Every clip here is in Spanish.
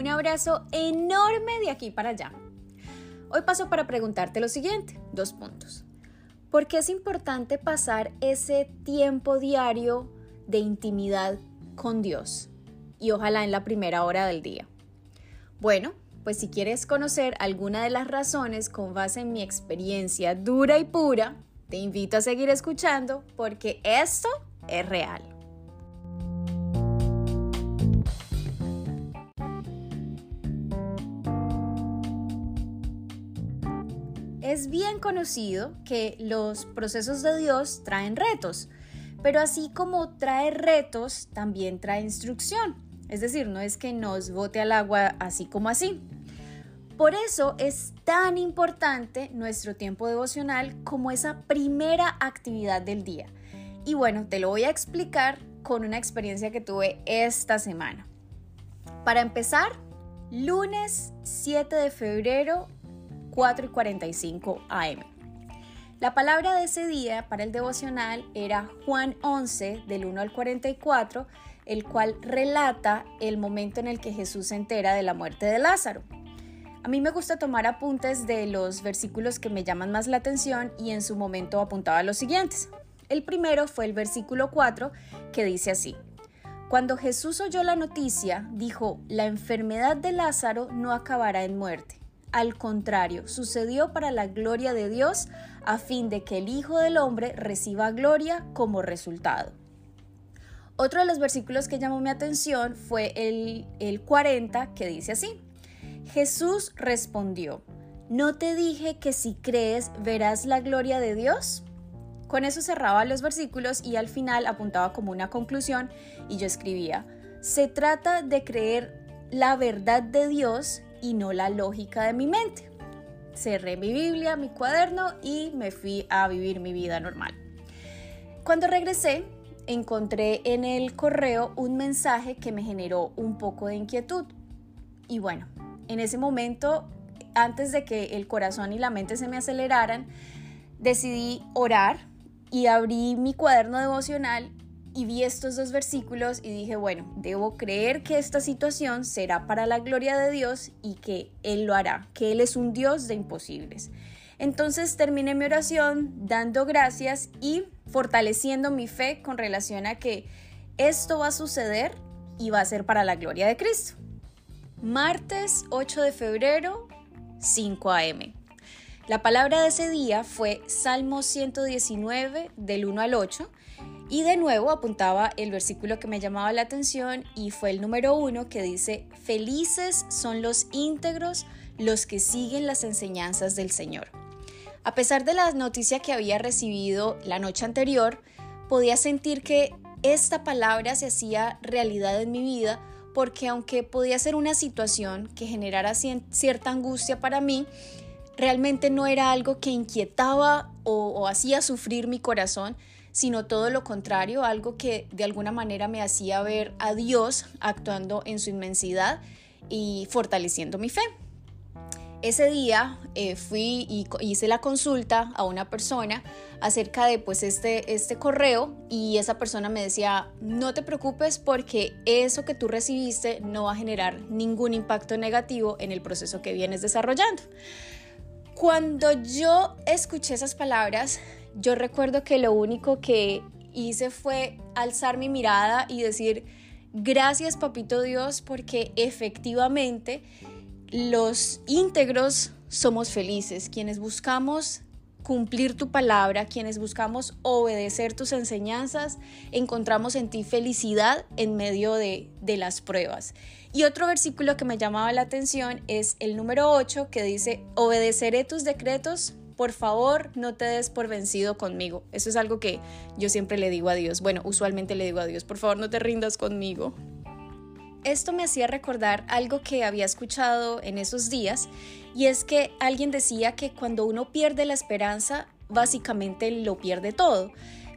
Un abrazo enorme de aquí para allá. Hoy paso para preguntarte lo siguiente, dos puntos. ¿Por qué es importante pasar ese tiempo diario de intimidad con Dios? Y ojalá en la primera hora del día. Bueno, pues si quieres conocer alguna de las razones con base en mi experiencia dura y pura, te invito a seguir escuchando porque esto es real. Es bien conocido que los procesos de Dios traen retos, pero así como trae retos, también trae instrucción. Es decir, no es que nos bote al agua así como así. Por eso es tan importante nuestro tiempo devocional como esa primera actividad del día. Y bueno, te lo voy a explicar con una experiencia que tuve esta semana. Para empezar, lunes 7 de febrero, 4 y 45 am. La palabra de ese día para el devocional era Juan 11 del 1 al 44, el cual relata el momento en el que Jesús se entera de la muerte de Lázaro. A mí me gusta tomar apuntes de los versículos que me llaman más la atención y en su momento apuntaba los siguientes. El primero fue el versículo 4 que dice así. Cuando Jesús oyó la noticia, dijo, la enfermedad de Lázaro no acabará en muerte. Al contrario, sucedió para la gloria de Dios, a fin de que el Hijo del Hombre reciba gloria como resultado. Otro de los versículos que llamó mi atención fue el, el 40, que dice así. Jesús respondió, ¿no te dije que si crees verás la gloria de Dios? Con eso cerraba los versículos y al final apuntaba como una conclusión y yo escribía, se trata de creer la verdad de Dios y no la lógica de mi mente. Cerré mi Biblia, mi cuaderno y me fui a vivir mi vida normal. Cuando regresé, encontré en el correo un mensaje que me generó un poco de inquietud. Y bueno, en ese momento, antes de que el corazón y la mente se me aceleraran, decidí orar y abrí mi cuaderno devocional y vi estos dos versículos y dije, bueno, debo creer que esta situación será para la gloria de Dios y que Él lo hará, que Él es un Dios de imposibles. Entonces terminé mi oración dando gracias y fortaleciendo mi fe con relación a que esto va a suceder y va a ser para la gloria de Cristo. Martes 8 de febrero, 5 a.m. La palabra de ese día fue Salmo 119 del 1 al 8 y de nuevo apuntaba el versículo que me llamaba la atención y fue el número 1 que dice, felices son los íntegros los que siguen las enseñanzas del Señor. A pesar de la noticia que había recibido la noche anterior, podía sentir que esta palabra se hacía realidad en mi vida porque aunque podía ser una situación que generara cierta angustia para mí, realmente no era algo que inquietaba o, hacía sufrir mi corazón, sino todo lo contrario, algo que de alguna manera me hacía ver a Dios actuando en su inmensidad y fortaleciendo mi fe. Ese día eh, fui y hice la consulta a una persona acerca de pues este, este correo y esa persona me decía, no te preocupes porque eso que tú recibiste no va a generar ningún impacto negativo en el proceso que vienes desarrollando. Cuando yo escuché esas palabras, yo recuerdo que lo único que hice fue alzar mi mirada y decir, gracias papito Dios porque efectivamente los íntegros somos felices, quienes buscamos cumplir tu palabra, quienes buscamos obedecer tus enseñanzas, encontramos en ti felicidad en medio de, de, las pruebas. Y otro versículo que me llamaba la atención es el número 8 que dice, obedeceré tus decretos, por favor no te des por vencido conmigo. Eso es algo que yo siempre le digo a Dios, bueno, usualmente le digo a Dios, por favor no te rindas conmigo. Esto me hacía recordar algo que había escuchado en esos días y es que alguien decía que cuando uno pierde la esperanza, básicamente lo pierde todo.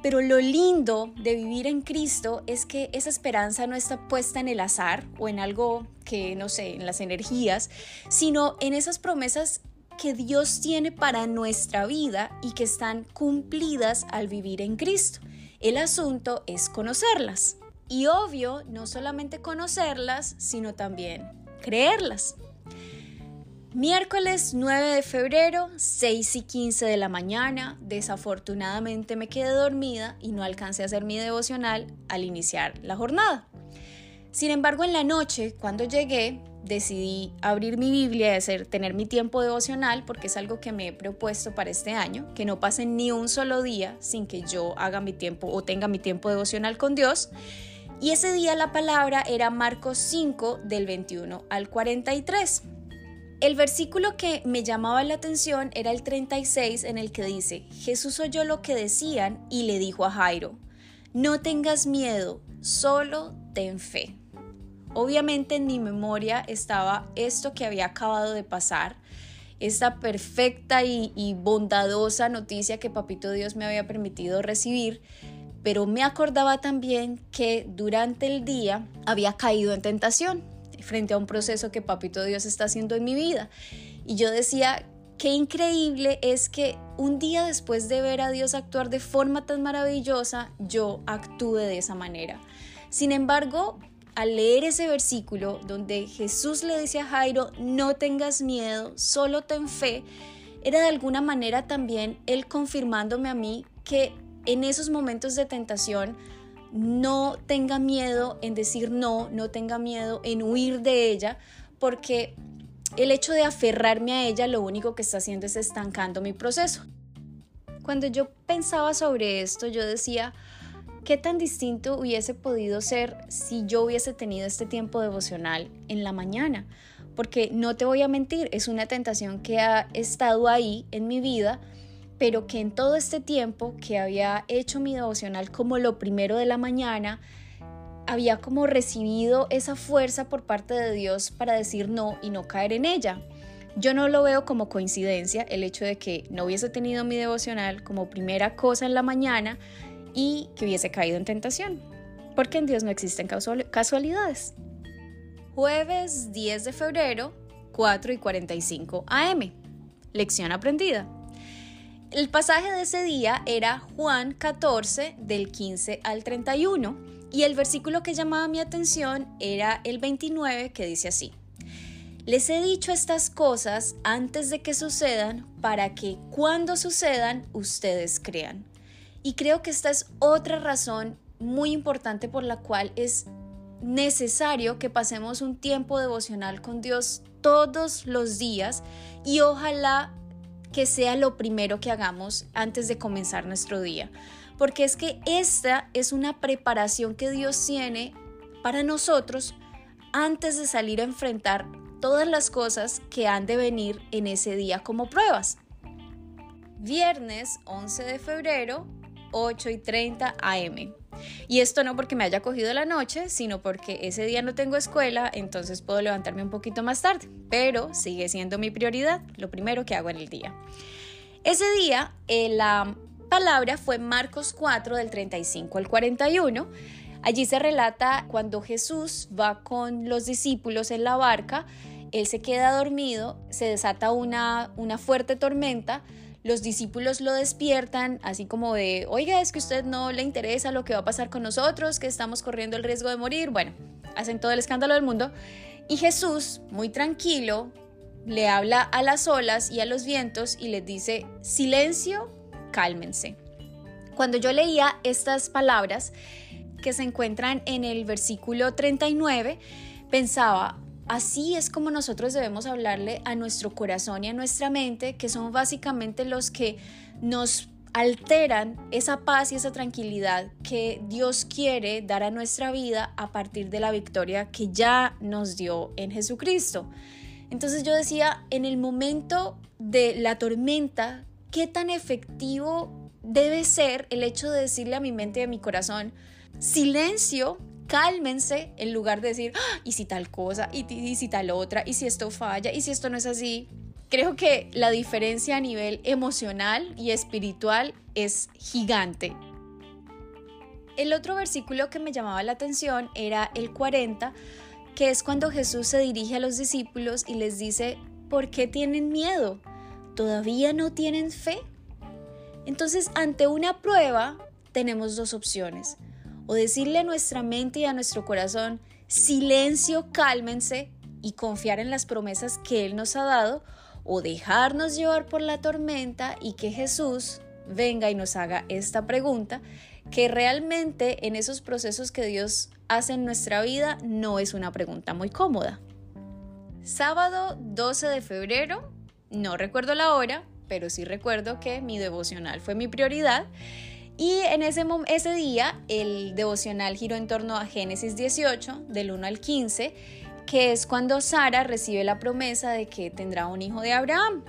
Pero lo lindo de vivir en Cristo es que esa esperanza no está puesta en el azar o en algo que, no sé, en las energías, sino en esas promesas que Dios tiene para nuestra vida y que están cumplidas al vivir en Cristo. El asunto es conocerlas. Y obvio, no solamente conocerlas, sino también creerlas. Miércoles 9 de febrero, 6 y 15 de la mañana. Desafortunadamente me quedé dormida y no alcancé a hacer mi devocional al iniciar la jornada. Sin embargo, en la noche, cuando llegué, decidí abrir mi Biblia y hacer, tener mi tiempo devocional porque es algo que me he propuesto para este año, que no pase ni un solo día sin que yo haga mi tiempo o tenga mi tiempo devocional con Dios. Y ese día la palabra era Marcos 5 del 21 al 43. El versículo que me llamaba la atención era el 36 en el que dice, Jesús oyó lo que decían y le dijo a Jairo, no tengas miedo, solo ten fe. Obviamente en mi memoria estaba esto que había acabado de pasar, esta perfecta y, y bondadosa noticia que Papito Dios me había permitido recibir, pero me acordaba también que durante el día había caído en tentación frente a un proceso que Papito Dios está haciendo en mi vida. Y yo decía, qué increíble es que un día después de ver a Dios actuar de forma tan maravillosa, yo actúe de esa manera. Sin embargo, al leer ese versículo donde Jesús le dice a Jairo, no tengas miedo, solo ten fe, era de alguna manera también él confirmándome a mí que en esos momentos de tentación no tenga miedo en decir no, no tenga miedo en huir de ella, porque el hecho de aferrarme a ella lo único que está haciendo es estancando mi proceso. Cuando yo pensaba sobre esto, yo decía, ¿qué tan distinto hubiese podido ser si yo hubiese tenido este tiempo devocional en la mañana? Porque no te voy a mentir, es una tentación que ha estado ahí en mi vida pero que en todo este tiempo que había hecho mi devocional como lo primero de la mañana, había como recibido esa fuerza por parte de Dios para decir no y no caer en ella. Yo no lo veo como coincidencia el hecho de que no hubiese tenido mi devocional como primera cosa en la mañana y que hubiese caído en tentación, porque en Dios no existen casualidades. Jueves 10 de febrero, 4 y 45 AM. Lección aprendida. El pasaje de ese día era Juan 14 del 15 al 31 y el versículo que llamaba mi atención era el 29 que dice así. Les he dicho estas cosas antes de que sucedan para que cuando sucedan ustedes crean. Y creo que esta es otra razón muy importante por la cual es necesario que pasemos un tiempo devocional con Dios todos los días y ojalá que sea lo primero que hagamos antes de comenzar nuestro día. Porque es que esta es una preparación que Dios tiene para nosotros antes de salir a enfrentar todas las cosas que han de venir en ese día como pruebas. Viernes 11 de febrero, 8 y 30 am. Y esto no porque me haya cogido la noche, sino porque ese día no tengo escuela, entonces puedo levantarme un poquito más tarde, pero sigue siendo mi prioridad, lo primero que hago en el día. Ese día eh, la palabra fue Marcos 4 del 35 al 41. Allí se relata cuando Jesús va con los discípulos en la barca, él se queda dormido, se desata una, una fuerte tormenta, los discípulos lo despiertan, así como de, oiga, es que usted no le interesa lo que va a pasar con nosotros, que estamos corriendo el riesgo de morir. Bueno, hacen todo el escándalo del mundo. Y Jesús, muy tranquilo, le habla a las olas y a los vientos y les dice, silencio, cálmense. Cuando yo leía estas palabras que se encuentran en el versículo 39, pensaba, Así es como nosotros debemos hablarle a nuestro corazón y a nuestra mente, que son básicamente los que nos alteran esa paz y esa tranquilidad que Dios quiere dar a nuestra vida a partir de la victoria que ya nos dio en Jesucristo. Entonces yo decía, en el momento de la tormenta, ¿qué tan efectivo debe ser el hecho de decirle a mi mente y a mi corazón, silencio, cálmense en lugar de decir, ah, y si tal cosa, y, y si tal otra, y si esto falla, y si esto no es así. Creo que la diferencia a nivel emocional y espiritual es gigante. El otro versículo que me llamaba la atención era el 40, que es cuando Jesús se dirige a los discípulos y les dice, ¿por qué tienen miedo? ¿Todavía no tienen fe? Entonces, ante una prueba, tenemos dos opciones o decirle a nuestra mente y a nuestro corazón, silencio, cálmense, y confiar en las promesas que Él nos ha dado o dejarnos llevar por la tormenta y que Jesús venga y nos haga esta pregunta que realmente en esos procesos que Dios hace en nuestra vida no es una pregunta muy cómoda. Sábado 12 de febrero, no recuerdo la hora, pero sí recuerdo que mi devocional fue mi prioridad. Y en ese, ese día el devocional giró en torno a Génesis 18, del 1 al 15, que es cuando Sara recibe la promesa de que tendrá un hijo de Abraham.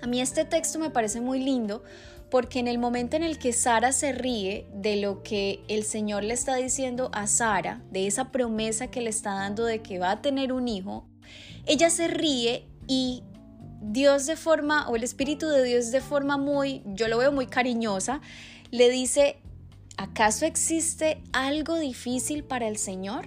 A mí este texto me parece muy lindo porque en el momento en el que Sara se ríe de lo que el Señor le está diciendo a Sara, de esa promesa que le está dando de que va a tener un hijo, ella se ríe y Dios de forma, o el Espíritu de Dios de forma muy, yo lo veo muy cariñosa, le dice, ¿acaso existe algo difícil para el Señor?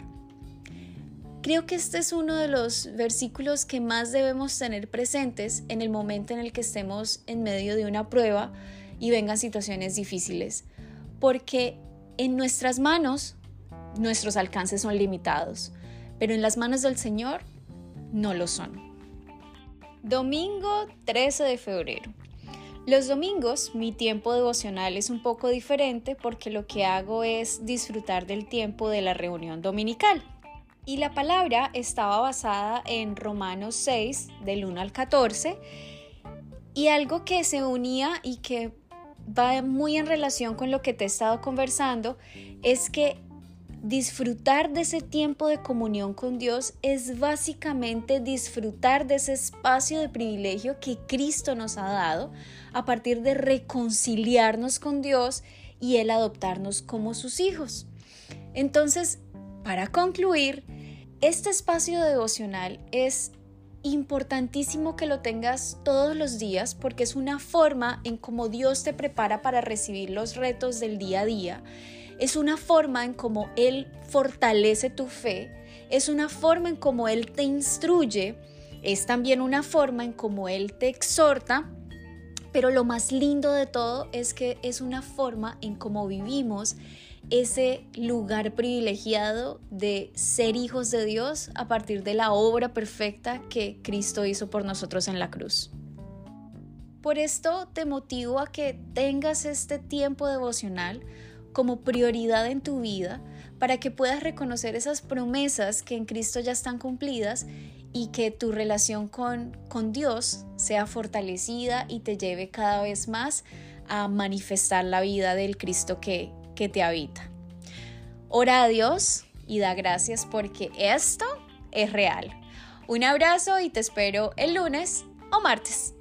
Creo que este es uno de los versículos que más debemos tener presentes en el momento en el que estemos en medio de una prueba y vengan situaciones difíciles, porque en nuestras manos nuestros alcances son limitados, pero en las manos del Señor no lo son. Domingo 13 de febrero. Los domingos mi tiempo devocional es un poco diferente porque lo que hago es disfrutar del tiempo de la reunión dominical. Y la palabra estaba basada en Romanos 6, del 1 al 14, y algo que se unía y que va muy en relación con lo que te he estado conversando, es que disfrutar de ese tiempo de comunión con Dios es básicamente disfrutar de ese espacio de privilegio que Cristo nos ha dado a partir de reconciliarnos con Dios y Él adoptarnos como sus hijos. Entonces, para concluir, este espacio devocional es importantísimo que lo tengas todos los días porque es una forma en cómo Dios te prepara para recibir los retos del día a día. Es una forma en cómo Él fortalece tu fe. Es una forma en cómo Él te instruye. Es también una forma en cómo Él te exhorta. Pero lo más lindo de todo es que es una forma en cómo vivimos ese lugar privilegiado de ser hijos de Dios a partir de la obra perfecta que Cristo hizo por nosotros en la cruz. Por esto te motivo a que tengas este tiempo devocional como prioridad en tu vida para que puedas reconocer esas promesas que en Cristo ya están cumplidas y que tu relación con, con Dios sea fortalecida y te lleve cada vez más a manifestar la vida del Cristo que, que te habita. Ora a Dios y da gracias porque esto es real. Un abrazo y te espero el lunes o martes.